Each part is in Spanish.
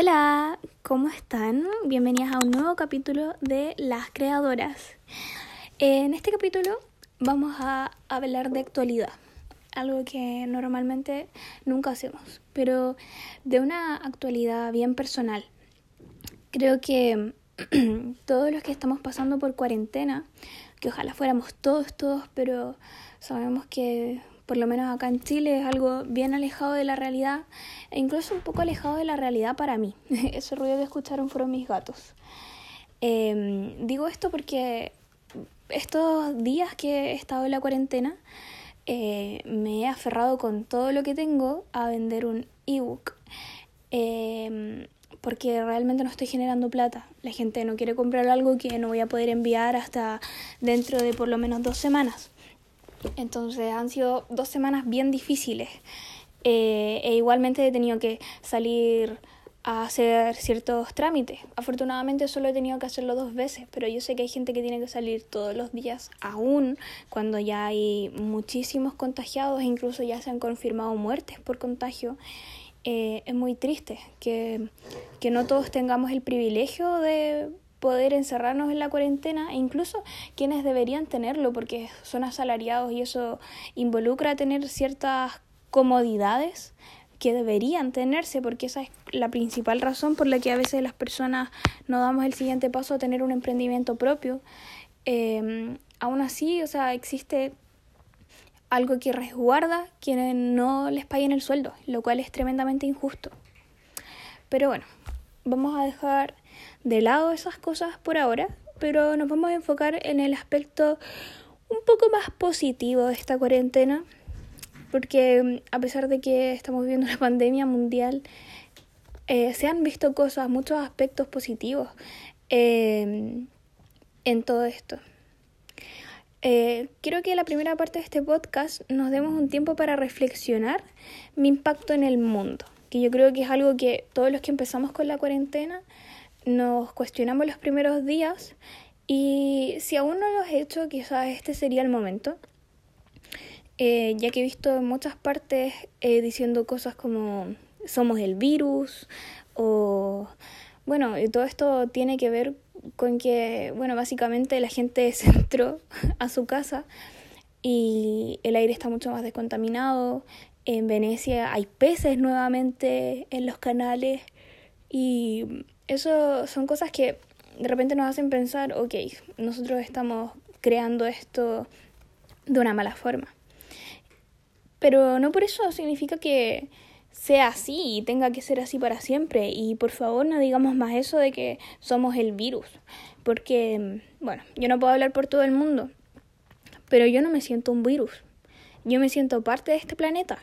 Hola, ¿cómo están? Bienvenidas a un nuevo capítulo de Las Creadoras. En este capítulo vamos a hablar de actualidad, algo que normalmente nunca hacemos, pero de una actualidad bien personal. Creo que todos los que estamos pasando por cuarentena, que ojalá fuéramos todos, todos, pero sabemos que por lo menos acá en Chile, es algo bien alejado de la realidad e incluso un poco alejado de la realidad para mí. Ese ruido que escucharon fueron mis gatos. Em, digo esto porque estos días que he estado en la cuarentena, eh, me he aferrado con todo lo que tengo a vender un ebook. Em, porque realmente no estoy generando plata. La gente no quiere comprar algo que no voy a poder enviar hasta dentro de por lo menos dos semanas. Entonces han sido dos semanas bien difíciles. Eh, e igualmente he tenido que salir a hacer ciertos trámites. Afortunadamente solo he tenido que hacerlo dos veces, pero yo sé que hay gente que tiene que salir todos los días aún cuando ya hay muchísimos contagiados incluso ya se han confirmado muertes por contagio. Eh, es muy triste que, que no todos tengamos el privilegio de poder encerrarnos en la cuarentena e incluso quienes deberían tenerlo porque son asalariados y eso involucra tener ciertas comodidades que deberían tenerse porque esa es la principal razón por la que a veces las personas no damos el siguiente paso a tener un emprendimiento propio. Em, aún así, o sea, existe algo que resguarda quienes no les paguen el sueldo, lo cual es tremendamente injusto. Pero bueno, vamos a dejar de lado esas cosas por ahora, pero nos vamos a enfocar en el aspecto un poco más positivo de esta cuarentena, porque mm, a pesar de que estamos viviendo una pandemia mundial, eh, se han visto cosas, muchos aspectos positivos em, en todo esto. Eh, quiero que la primera parte de este podcast nos demos un tiempo para reflexionar mi impacto en el mundo, que yo creo que es algo que todos los que empezamos con la cuarentena nos cuestionamos los primeros días y si aún no lo has hecho, quizás este sería el momento. Eh, ya que he visto en muchas partes eh, diciendo cosas como somos el virus o bueno, todo esto tiene que ver con que, bueno, básicamente la gente se entró a su casa y el aire está mucho más descontaminado. En Venecia hay peces nuevamente en los canales y eso son cosas que de repente nos hacen pensar, ok, nosotros estamos creando esto de una mala forma. Pero no por eso significa que sea así y tenga que ser así para siempre. Y por favor no digamos más eso de que somos el virus. Porque, bueno, yo no puedo hablar por todo el mundo, pero yo no me siento un virus. Yo me siento parte de este planeta.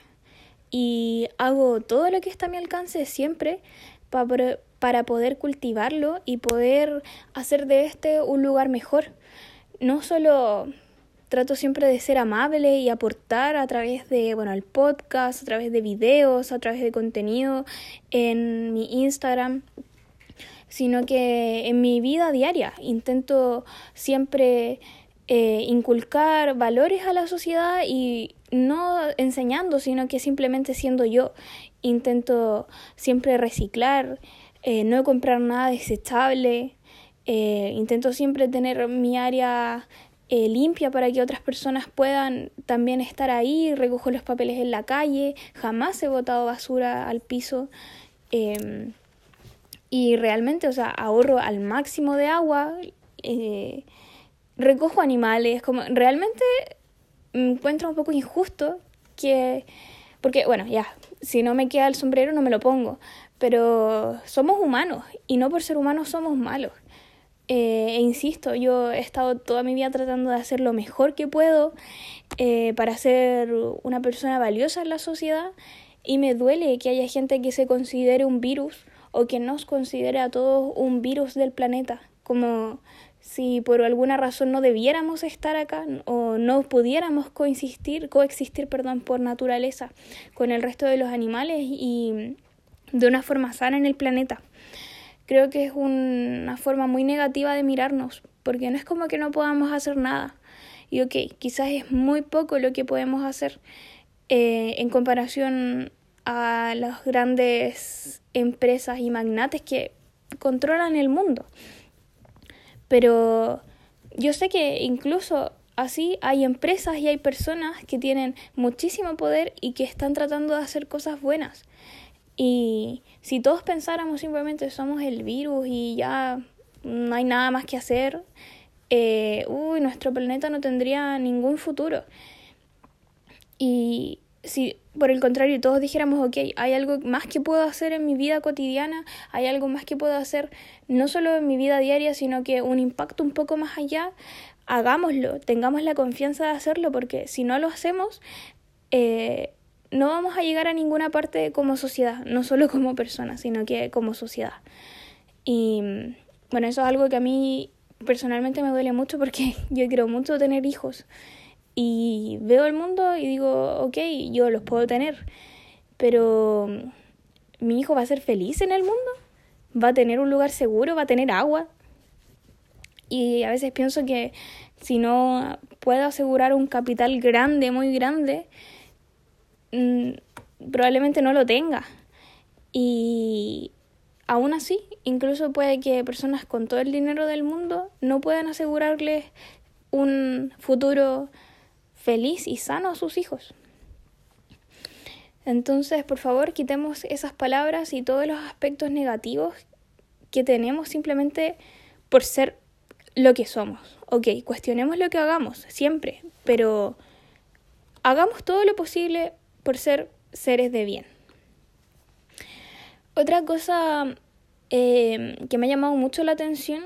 Y hago todo lo que está a mi alcance siempre para para poder cultivarlo y poder hacer de este un lugar mejor. No solo trato siempre de ser amable y aportar a través de, bueno, el podcast, a través de videos, a través de contenido en mi Instagram, sino que en mi vida diaria intento siempre eh, inculcar valores a la sociedad y no enseñando, sino que simplemente siendo yo. Intento siempre reciclar, eh, no comprar nada desechable, eh, intento siempre tener mi área eh, limpia para que otras personas puedan también estar ahí, recojo los papeles en la calle, jamás he botado basura al piso em, y realmente, o sea, ahorro al máximo de agua, recojo animales, como realmente me encuentro un poco injusto que, porque bueno, ya, si no me queda el sombrero no me lo pongo, pero somos humanos y no por ser humanos somos malos. Eh, e insisto, yo he estado toda mi vida tratando de hacer lo mejor que puedo eh, para ser una persona valiosa en la sociedad y me duele que haya gente que se considere un virus o que nos considere a todos un virus del planeta, como si por alguna razón no debiéramos estar acá o no pudiéramos coexistir, coexistir perdón, por naturaleza con el resto de los animales y de una forma sana en el planeta. Creo que es una forma muy negativa de mirarnos, porque no es como que no podamos hacer nada. Y ok, quizás es muy poco lo que podemos hacer eh, en comparación a los grandes empresas y magnates que controlan el mundo. Pero yo sé que incluso así hay empresas y hay personas que tienen muchísimo poder y que están tratando de hacer cosas buenas. Y si todos pensáramos simplemente somos el virus y ya no hay nada más que hacer, eh, uy, nuestro planeta no tendría ningún futuro. Y si por el contrario todos dijéramos, ok, hay algo más que puedo hacer en mi vida cotidiana, hay algo más que puedo hacer no solo en mi vida diaria, sino que un impacto un poco más allá, hagámoslo, tengamos la confianza de hacerlo, porque si no lo hacemos, eh, no vamos a llegar a ninguna parte como sociedad, no solo como personas, sino que como sociedad. Y bueno, eso es algo que a mí personalmente me duele mucho porque yo quiero mucho tener hijos y veo el mundo y digo, ok, yo los puedo tener, pero mi hijo va a ser feliz en el mundo, va a tener un lugar seguro, va a tener agua. Y a veces pienso que si no puedo asegurar un capital grande, muy grande, mm, probablemente no lo tenga. Y aún así, incluso puede que personas con todo el dinero del mundo no puedan asegurarles un futuro feliz y sano a sus hijos. Entonces, por favor, quitemos esas palabras y todos los aspectos negativos que tenemos simplemente por ser lo que somos. Ok, cuestionemos lo que hagamos, siempre, pero hagamos todo lo posible por ser seres de bien. Otra cosa eh, que me ha llamado mucho la atención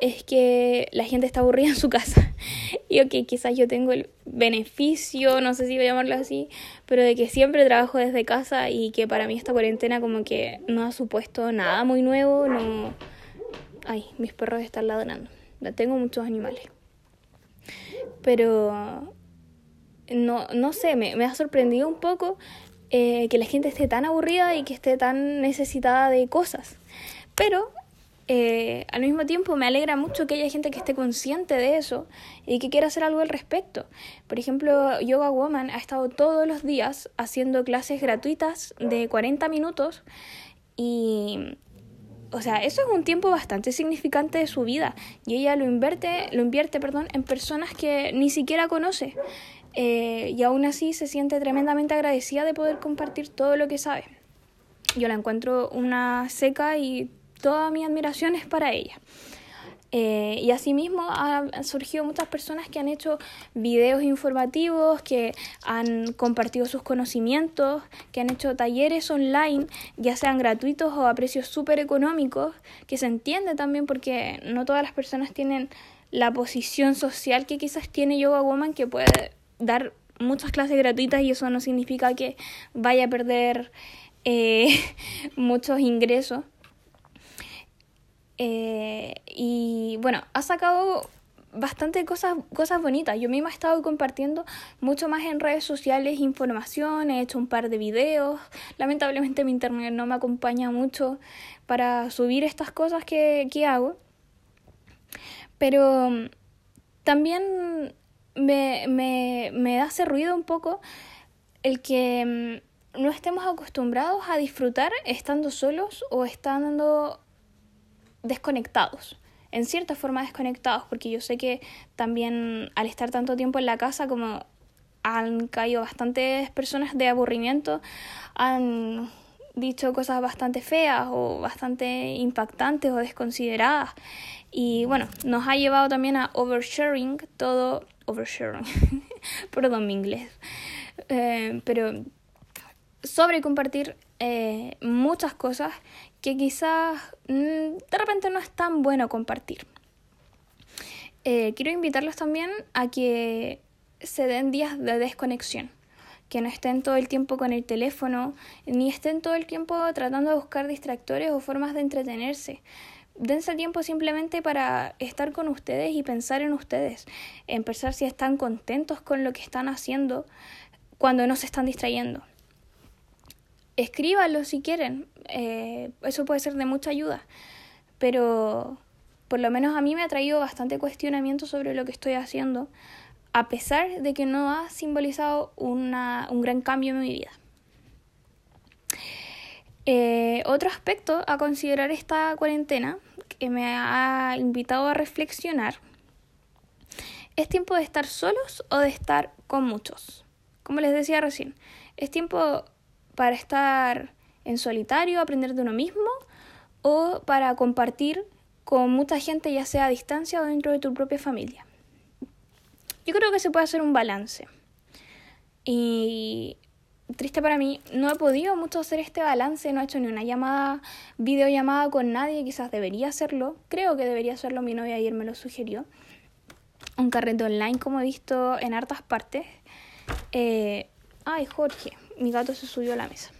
es que la gente está aburrida en su casa. Y ok, quizás yo tengo el beneficio, no sé si voy a llamarlo así, pero de que siempre trabajo desde casa y que para mí esta cuarentena como que no ha supuesto nada muy nuevo, no... Ay, mis perros están ladrando. Tengo muchos animales. Pero no, no sé, me, me ha sorprendido un poco eh, que la gente esté tan aburrida y que esté tan necesitada de cosas. Pero eh, al mismo tiempo me alegra mucho que haya gente que esté consciente de eso y que quiera hacer algo al respecto. Por ejemplo, Yoga Woman ha estado todos los días haciendo clases gratuitas de 40 minutos y o sea, eso es un tiempo bastante significante de su vida y ella lo invierte, lo invierte, perdón, en personas que ni siquiera conoce. Eh, y aún así se siente tremendamente agradecida de poder compartir todo lo que sabe. Yo la encuentro una seca y toda mi admiración es para ella. Eh, y asimismo han surgido muchas personas que han hecho videos informativos, que han compartido sus conocimientos, que han hecho talleres online, ya sean gratuitos o a precios súper económicos, que se entiende también porque no todas las personas tienen la posición social que quizás tiene Yoga Woman, que puede dar muchas clases gratuitas y eso no significa que vaya a perder eh, muchos ingresos. Eh, y bueno, ha sacado bastante cosas, cosas bonitas. Yo misma he estado compartiendo mucho más en redes sociales información, he hecho un par de videos. Lamentablemente mi internet no me acompaña mucho para subir estas cosas que, que hago. Pero mm, también me, me, me hace ruido un poco el que mm, no estemos acostumbrados a disfrutar estando solos o estando desconectados, en cierta forma desconectados, porque yo sé que también al estar tanto tiempo en la casa, como han caído bastantes personas de aburrimiento, han dicho cosas bastante feas o bastante impactantes o desconsideradas. Y bueno, nos ha llevado también a oversharing todo, oversharing, perdón mi inglés, eh, pero sobre compartir eh, muchas cosas que quizás mm, de repente no es tan bueno compartir. Eh, quiero invitarlos también a que se den días de desconexión, que no estén todo el tiempo con el teléfono, ni estén todo el tiempo tratando de buscar distractores o formas de entretenerse. Dense tiempo simplemente para estar con ustedes y pensar en ustedes, en pensar si están contentos con lo que están haciendo cuando no se están distrayendo escríbanlo si quieren, eh, eso puede ser de mucha ayuda, pero por lo menos a mí me ha traído bastante cuestionamiento sobre lo que estoy haciendo, a pesar de que no ha simbolizado una, un gran cambio en mi vida. Eh, otro aspecto a considerar esta cuarentena que me ha invitado a reflexionar ¿Es tiempo de estar solos o de estar con muchos? Como les decía recién, ¿es tiempo para estar en solitario, aprender de uno mismo o para compartir con mucha gente, ya sea a distancia o dentro de tu propia familia? Yo creo que se puede hacer un balance. Y triste para mí, no he podido mucho hacer este balance, no he hecho ni una llamada, videollamada con nadie, quizás debería hacerlo, creo que debería hacerlo, mi novia ayer me lo sugirió un carrete online como he visto en hartas partes. Eh, ay, Jorge, mi gato se subió a la mesa.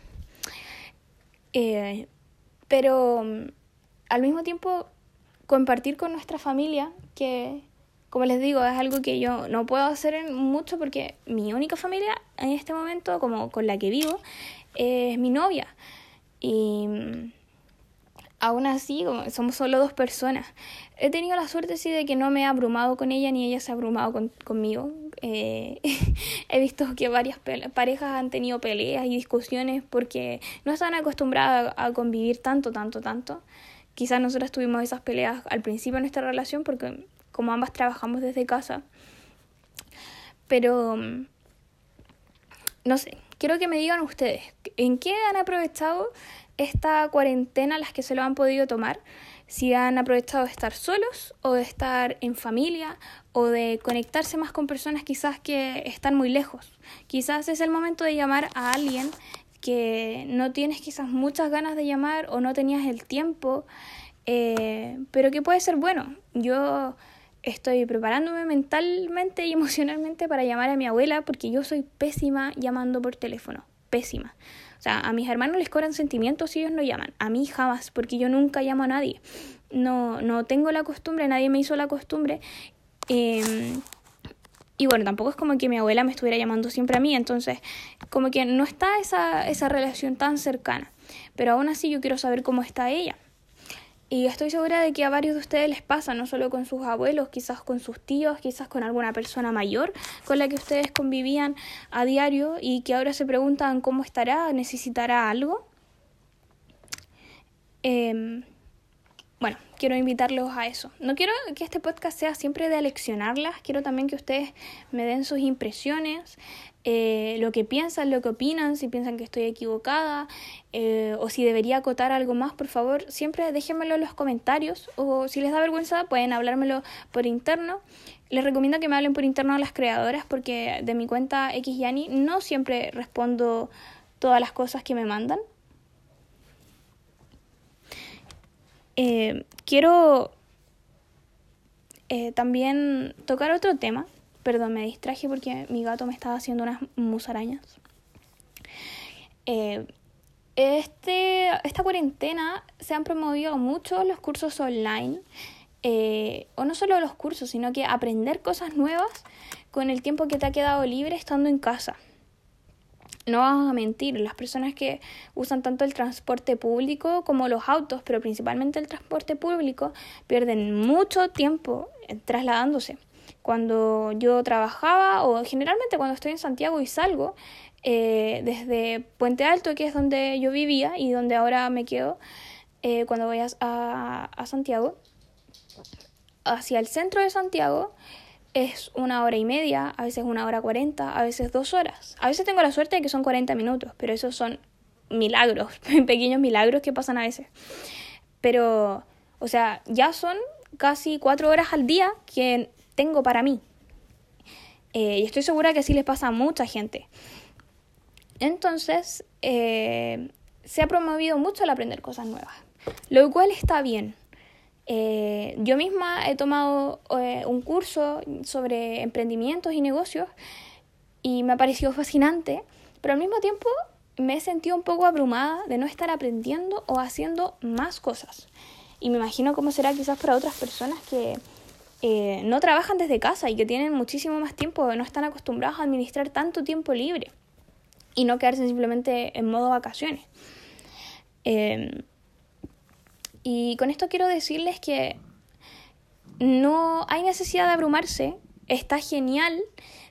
Eh, pero mm, al mismo tiempo compartir con nuestra familia, que como les digo, es algo que yo no puedo hacer mucho porque mi única familia en este momento, como con la que vivo, es mi novia. Y mm, aún así, somos solo dos personas, he tenido la suerte sí de que no me he abrumado con ella ni ella se ha abrumado conmigo. Eh, he visto que varias parejas han tenido peleas y discusiones porque no están acostumbradas a convivir tanto, tanto, tanto. Quizás nosotras tuvimos esas peleas al principio de nuestra relación porque como ambas trabajamos desde casa. Pero, no sé, quiero que me digan ustedes, ¿en qué han aprovechado esta cuarentena las que se lo han podido tomar? si han aprovechado de estar solos o de estar en familia o de conectarse más con personas quizás que están muy lejos. Quizás es el momento de llamar a alguien que no tienes quizás muchas ganas de llamar o no tenías el tiempo, eh, pero que puede ser bueno. Yo estoy preparándome mentalmente y emocionalmente para llamar a mi abuela porque yo soy pésima llamando por teléfono, pésima. O sea, a mis hermanos les cobran sentimientos si ellos no llaman. A mí jamás, porque yo nunca llamo a nadie. No, no tengo la costumbre, nadie me hizo la costumbre. Em, y bueno, tampoco es como que mi abuela me estuviera llamando siempre a mí, entonces como que no está esa, esa relación tan cercana. Pero aún así yo quiero saber cómo está ella. Y estoy segura de que a varios de ustedes les pasa, no solo con sus abuelos, quizás con sus tíos, quizás con alguna persona mayor con la que ustedes convivían a diario y que ahora se preguntan cómo estará, necesitará algo. Em, bueno, quiero invitarlos a eso. No quiero que este podcast sea siempre de aleccionarlas, quiero también que ustedes me den sus impresiones, eh, lo que piensan, lo que opinan, si piensan que estoy equivocada eh, o si debería acotar algo más, por favor, siempre déjenmelo en los comentarios o si les da vergüenza pueden hablármelo por interno. Les recomiendo que me hablen por interno a las creadoras porque de mi cuenta XYani no siempre respondo todas las cosas que me mandan. Eh, quiero también tocar otro tema Perdón, me distraje porque mi gato me estaba haciendo unas musarañas. Eh, este, esta cuarentena se han promovido mucho los cursos online. Eh, o no solo los cursos, sino que aprender cosas nuevas con el tiempo que te ha quedado libre estando en casa. No vamos a mentir, las personas que usan tanto el transporte público como los autos, pero principalmente el transporte público, pierden mucho tiempo trasladándose cuando yo trabajaba o generalmente cuando estoy en Santiago y salgo eh, desde Puente Alto, que es donde yo vivía y donde ahora me quedo eh, cuando voy a, a, Santiago, hacia el centro de Santiago es una hora y media, a veces una hora cuarenta, a veces dos horas. A veces tengo la suerte de que son cuarenta minutos, pero esos son milagros, pequeños milagros que pasan a veces. Pero, o sea, ya son casi cuatro horas al día que tengo para mí. Eh, y estoy segura que así les pasa a mucha gente. Entonces, eh, se ha promovido mucho el aprender cosas nuevas, lo cual está bien. Eh, yo misma he tomado un curso sobre emprendimientos y negocios y me ha parecido fascinante, pero al mismo tiempo me he sentido un poco abrumada de no estar aprendiendo o haciendo más cosas. Y me imagino cómo será quizás para otras personas que eh, no trabajan desde casa y que tienen muchísimo más tiempo, no están acostumbrados a administrar tanto tiempo libre y no quedarse simplemente en modo vacaciones. Em, y con esto quiero decirles que no hay necesidad de abrumarse, está genial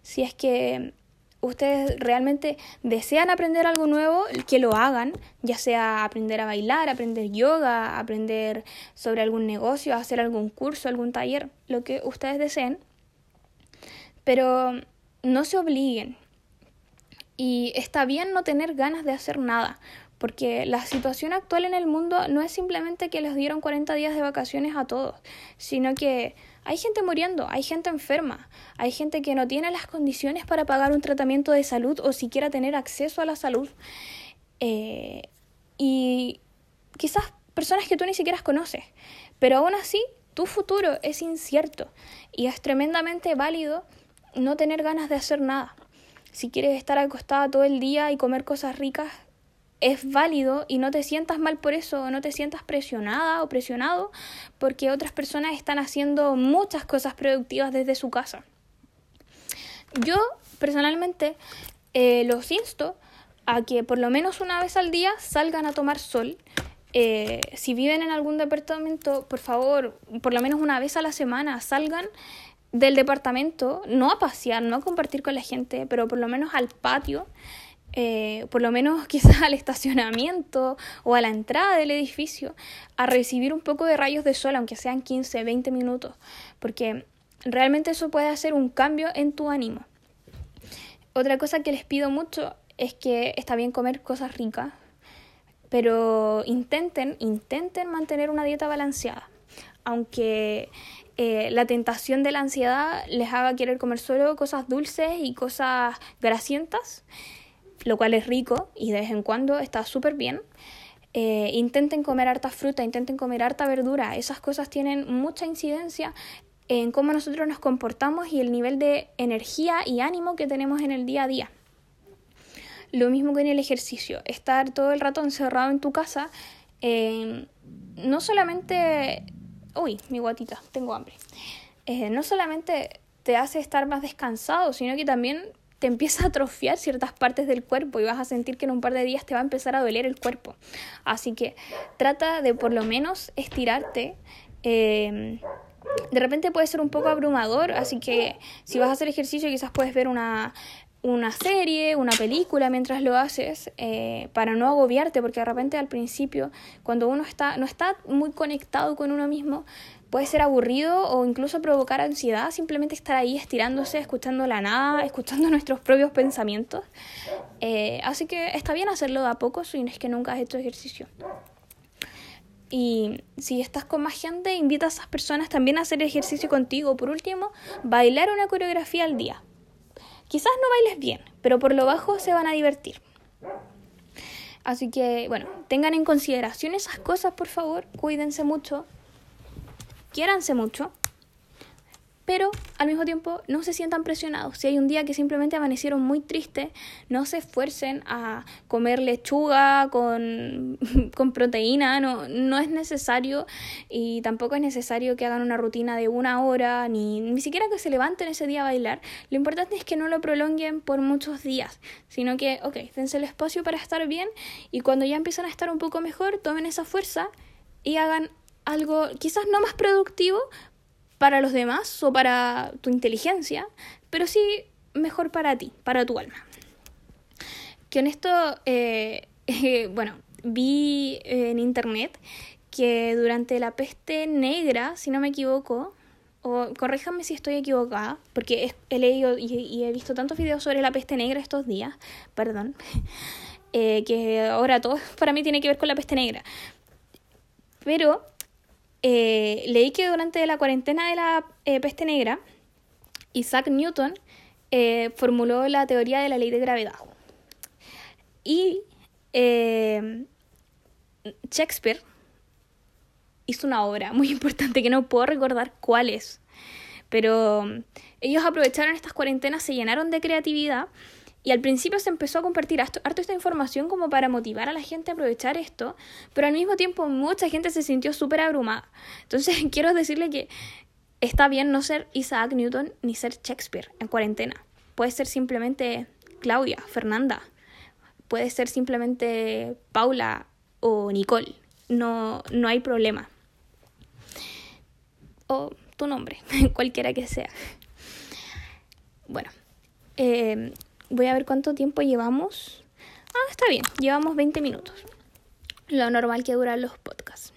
si es que ustedes realmente desean aprender algo nuevo, que lo hagan, ya sea aprender a bailar, aprender yoga, aprender sobre algún negocio, hacer algún curso, algún taller, lo que ustedes deseen. Pero no se obliguen. Y está bien no tener ganas de hacer nada, porque la situación actual en el mundo no es simplemente que les dieron 40 días de vacaciones a todos, sino que hay gente muriendo, hay gente enferma, hay gente que no tiene las condiciones para pagar un tratamiento de salud o siquiera tener acceso a la salud. Eh, y quizás personas que tú ni siquiera conoces, pero aún así tu futuro es incierto y es tremendamente válido no tener ganas de hacer nada. Si quieres estar acostada todo el día y comer cosas ricas, es válido y no te sientas mal por eso, no te sientas presionada o presionado porque otras personas están haciendo muchas cosas productivas desde su casa. Yo personalmente eh, los insto a que por lo menos una vez al día salgan a tomar sol. Eh, si viven en algún departamento, por favor, por lo menos una vez a la semana salgan del departamento, no a pasear, no a compartir con la gente, pero por lo menos al patio eh, por lo menos quizás al estacionamiento o a la entrada del edificio, a recibir un poco de rayos de sol, aunque sean 15, 20 minutos, porque realmente eso puede hacer un cambio en tu ánimo. Otra cosa que les pido mucho es que está bien comer cosas ricas, pero intenten, intenten mantener una dieta balanceada, aunque eh, la tentación de la ansiedad les haga querer comer solo cosas dulces y cosas grasientas lo cual es rico y de vez en cuando está súper bien. Eh, intenten comer harta fruta, intenten comer harta verdura. Esas cosas tienen mucha incidencia en cómo nosotros nos comportamos y el nivel de energía y ánimo que tenemos en el día a día. Lo mismo que en el ejercicio. Estar todo el rato encerrado en tu casa, eh, no solamente... Uy, mi guatita, tengo hambre. Eh, no solamente te hace estar más descansado, sino que también te empieza a atrofiar ciertas partes del cuerpo y vas a sentir que en un par de días te va a empezar a doler el cuerpo. Así que trata de por lo menos estirarte. Eh, de repente puede ser un poco abrumador, así que si vas a hacer ejercicio quizás puedes ver una, una serie, una película mientras lo haces eh, para no agobiarte, porque de repente al principio, cuando uno está, no está muy conectado con uno mismo, puede ser aburrido o incluso provocar ansiedad, simplemente estar ahí estirándose, escuchando la nada, escuchando nuestros propios pensamientos. Eh, así que está bien hacerlo de a poco si es que nunca has hecho ejercicio. Y si estás con más gente, invita a esas personas también a hacer ejercicio contigo. Por último, bailar una coreografía al día. Quizás no bailes bien, pero por lo bajo se van a divertir. Así que, bueno, tengan en consideración esas cosas, por favor. Cuídense mucho quiéranse mucho, pero al mismo tiempo no se sientan presionados. Si hay un día que simplemente amanecieron muy tristes, no se esfuercen a comer lechuga con, con proteína, no, no es necesario y tampoco es necesario que hagan una rutina de una hora, ni, ni siquiera que se levanten ese día a bailar. Lo importante es que no lo prolonguen por muchos días, sino que, ok, dense el espacio para estar bien y cuando ya empiezan a estar un poco mejor, tomen esa fuerza y hagan algo quizás no más productivo para los demás o para tu inteligencia, pero sí mejor para ti, para tu alma. Que en eh, bueno, vi en internet que durante la peste negra, si no me equivoco, o corréjame si estoy equivocada, porque he leído y, he visto tantos videos sobre la peste negra estos días, perdón, eh, que ahora todo para mí tiene que ver con la peste negra. Pero eh, leí que durante la cuarentena de la eh, peste negra, Isaac Newton eh, formuló la teoría de la ley de gravedad. Y Shakespeare hizo una obra muy importante que no puedo recordar cuál es, pero ellos aprovecharon estas cuarentenas, se llenaron de creatividad y al principio se empezó a compartir harto, esta información como para motivar a la gente a aprovechar esto, pero al mismo tiempo mucha gente se sintió súper abrumada. Entonces quiero decirle que está bien no ser Isaac Newton ni ser Shakespeare en cuarentena. Puede ser simplemente Claudia, Fernanda, puede ser simplemente Paula o Nicole. No, no hay problema. O tu nombre, cualquiera que sea. Bueno, eh, voy a ver cuánto tiempo llevamos. Ah, está bien, llevamos 20 minutos. Lo normal que duran los podcasts.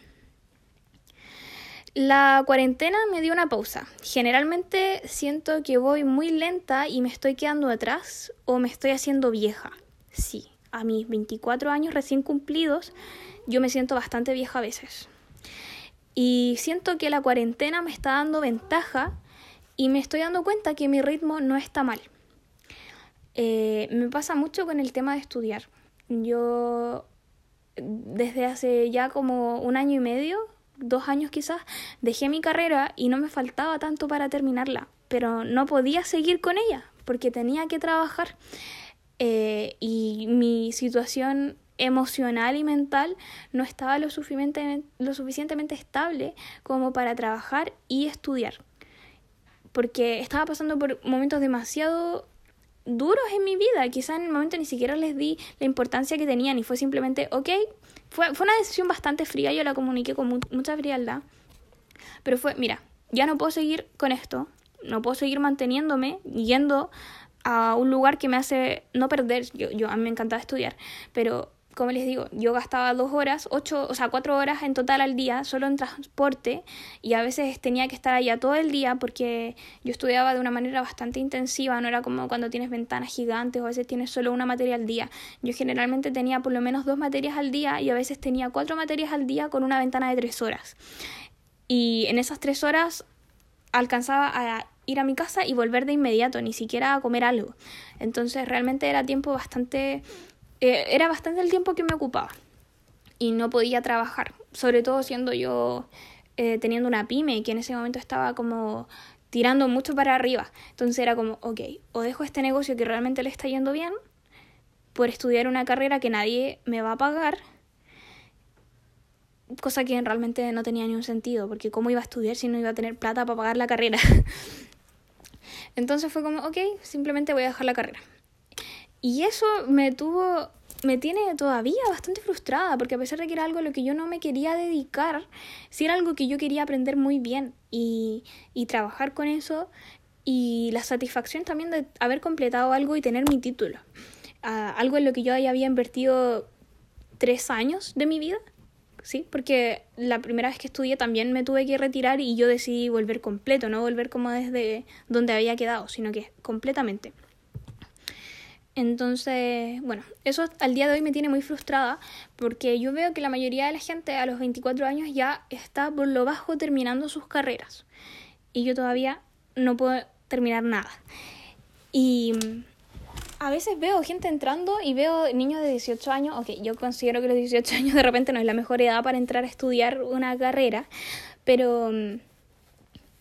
La cuarentena me dio una pausa. Generalmente siento que voy muy lenta y me estoy quedando atrás o me estoy haciendo vieja. Sí, a mis 24 años recién cumplidos, yo me siento bastante vieja a veces. Y siento que la cuarentena me está dando ventaja y me estoy dando cuenta que mi ritmo no está mal. Eh, me pasa mucho con el tema de estudiar. Yo desde hace ya como un año y medio, dos años quizás, dejé mi carrera y no me faltaba tanto para terminarla, pero no podía seguir con ella porque tenía que trabajar eh, y mi situación emocional y mental no estaba lo suficientemente, lo suficientemente estable como para trabajar y estudiar. Porque estaba pasando por momentos demasiado duros en mi vida. Quizá en el momento ni siquiera les di la importancia que tenían y fue simplemente, ok, fue, fue una decisión bastante fría, yo la comuniqué con mucha frialdad. Pero fue, mira, ya no puedo seguir con esto, no puedo seguir manteniéndome yendo a un lugar que me hace no perder. Yo, yo a mí me encantaba estudiar, pero como les digo, yo gastaba dos horas, ocho, o sea, cuatro horas en total al día solo en transporte y a veces tenía que estar allá todo el día porque yo estudiaba de una manera bastante intensiva, no era como cuando tienes ventanas gigantes o a veces tienes solo una materia al día. Yo generalmente tenía por lo menos dos materias al día y a veces tenía cuatro materias al día con una ventana de tres horas. Y en esas tres horas alcanzaba a ir a mi casa y volver de inmediato, ni siquiera a comer algo. Entonces realmente era tiempo bastante eh, era bastante el tiempo que me ocupaba y no podía trabajar, sobre todo siendo yo eh, teniendo una pyme que en ese momento estaba como tirando mucho para arriba. Entonces era como, ok, o dejo este negocio que realmente le está yendo bien por estudiar una carrera que nadie me va a pagar, cosa que realmente no tenía ni un sentido, porque cómo iba a estudiar si no iba a tener plata para pagar la carrera. Entonces fue como, ok, simplemente voy a dejar la carrera. Y eso me tuvo, me tiene todavía bastante frustrada, porque a pesar de que era algo a lo que yo no me quería dedicar, sí era algo que yo quería aprender muy bien y, y trabajar con eso y la satisfacción también de haber completado algo y tener mi título. Ah, algo en lo que yo ya había invertido tres años de mi vida, ¿sí? Porque la primera vez que estudié también me tuve que retirar y yo decidí volver completo, no volver como desde donde había quedado, sino que completamente. Entonces, bueno, eso al día de hoy me tiene muy frustrada porque yo veo que la mayoría de la gente a los 24 años ya está por lo bajo terminando sus carreras y yo todavía no puedo terminar nada. Y a veces veo gente entrando y veo niños de 18 años, ok, yo considero que los 18 años de repente no es la mejor edad para entrar a estudiar una carrera, pero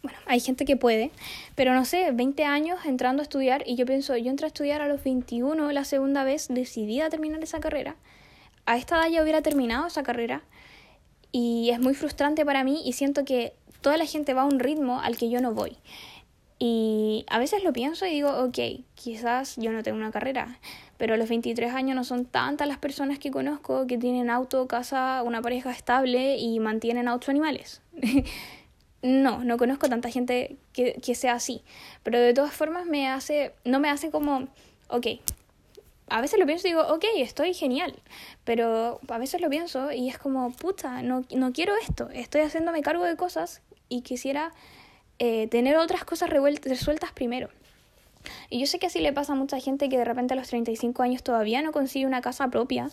bueno, hay gente que puede, pero no sé, 20 años entrando a estudiar y yo pienso, yo entré a estudiar a los 21 la segunda vez, decidí a terminar esa carrera. A esta edad ya hubiera terminado esa carrera y es muy frustrante para mí y siento que toda la gente va a un ritmo al que yo no voy. Y a veces lo pienso y digo, ok, quizás yo no tengo una carrera, pero a los 23 años no son tantas las personas que conozco que tienen auto, casa, una pareja estable y mantienen a animales. no, no conozco tanta gente que, que, sea así. Pero de todas formas me hace, no me hace como, ok, a veces lo pienso y digo, ok, estoy genial. Pero a veces lo pienso y es como, puta, no, no quiero esto. Estoy haciéndome cargo de cosas y quisiera eh, tener otras cosas resueltas primero. Y yo sé que así le pasa a mucha gente que de repente a los 35 años todavía no consigue una casa propia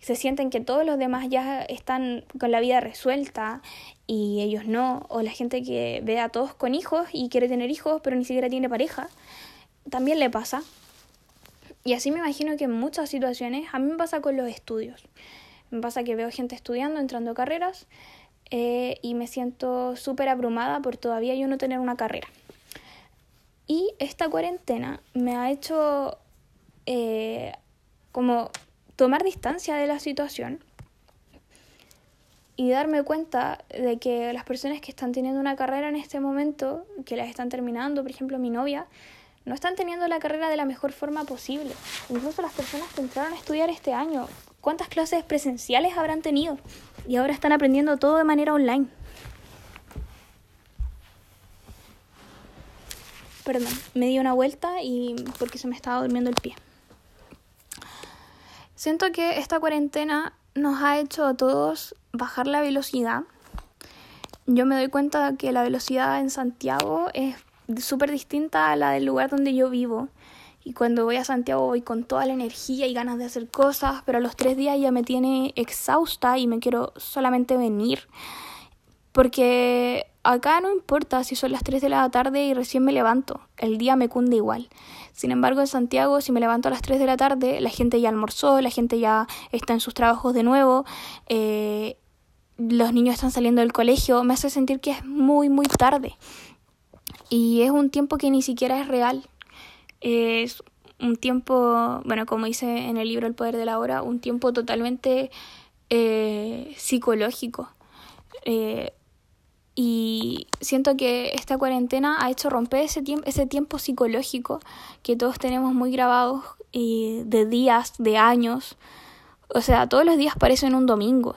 se sienten que todos los demás ya están con la vida resuelta y ellos no, o la gente que ve a todos con hijos y quiere tener hijos pero ni siquiera tiene pareja, también le pasa. Y así me imagino que en muchas situaciones, a mí me pasa con los estudios. Me pasa que veo gente estudiando, entrando a carreras, eh, y me siento súper abrumada por todavía yo no tener una carrera. Y esta cuarentena me ha hecho eh, como tomar distancia de la situación y darme cuenta de que las personas que están teniendo una carrera en este momento, que las están terminando, por ejemplo mi novia, no están teniendo la carrera de la mejor forma posible. Incluso las personas que entraron a estudiar este año, ¿cuántas clases presenciales habrán tenido? Y ahora están aprendiendo todo de manera online. Perdón, me di una vuelta y porque se me estaba durmiendo el pie. Siento que esta cuarentena nos ha hecho a todos bajar la velocidad. Yo me doy cuenta que la velocidad en Santiago es súper distinta a la del lugar donde yo vivo. Y cuando voy a Santiago voy con toda la energía y ganas de hacer cosas, pero a los tres días ya me tiene exhausta y me quiero solamente venir. Porque acá no importa si son las 3 de la tarde y recién me levanto, el día me cunde igual. Sin embargo, en Santiago, si me levanto a las 3 de la tarde, la gente ya almorzó, la gente ya está en sus trabajos de nuevo, eh, los niños están saliendo del colegio, me hace sentir que es muy, muy tarde. Y es un tiempo que ni siquiera es real. Es un tiempo, bueno, como dice en el libro El Poder de la Hora, un tiempo totalmente eh, psicológico. Eh, y siento que esta cuarentena ha hecho romper ese, tiempo ese tiempo psicológico que todos tenemos muy grabados eh, de días, de años. O sea, todos los días parecen un domingo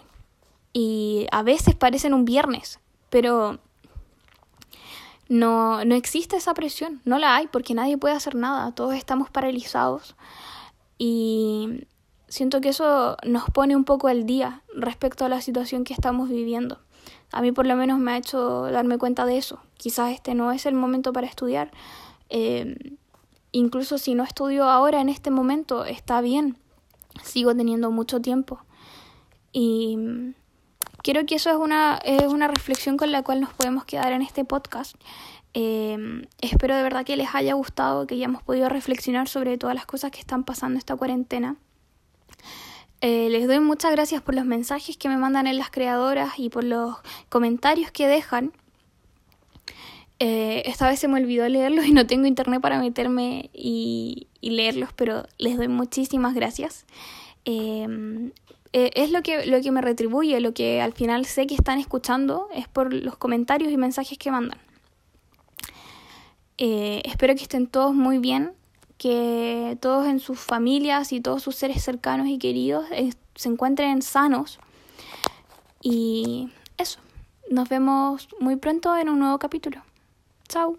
y a veces parecen un viernes, pero no, no existe esa presión, no la hay porque nadie puede hacer nada, todos estamos paralizados y siento que eso nos pone un poco al día respecto a la situación que estamos viviendo a mí por lo menos me ha hecho darme cuenta de eso. Quizás este no es el momento para estudiar. Eh, incluso si no estudio ahora en este momento, está bien. Sigo teniendo mucho tiempo. Y creo que eso es una, es una reflexión con la cual nos podemos quedar en este podcast. Eh, espero de verdad que les haya gustado, que hayamos podido reflexionar sobre todas las cosas que están pasando esta cuarentena. Eh, les doy muchas gracias por los mensajes que me mandan en las creadoras y por los comentarios que dejan. Eh, esta vez se me olvidó leerlos y no tengo internet para meterme y, leerlos, pero les doy muchísimas gracias. Em, eh, es lo que, lo que me retribuye, lo que al final sé que están escuchando, es por los comentarios y mensajes que mandan. espero que estén todos muy bien que todos en sus familias y todos sus seres cercanos y queridos eh, se encuentren sanos. Y eso, nos vemos muy pronto en un nuevo capítulo. Chao.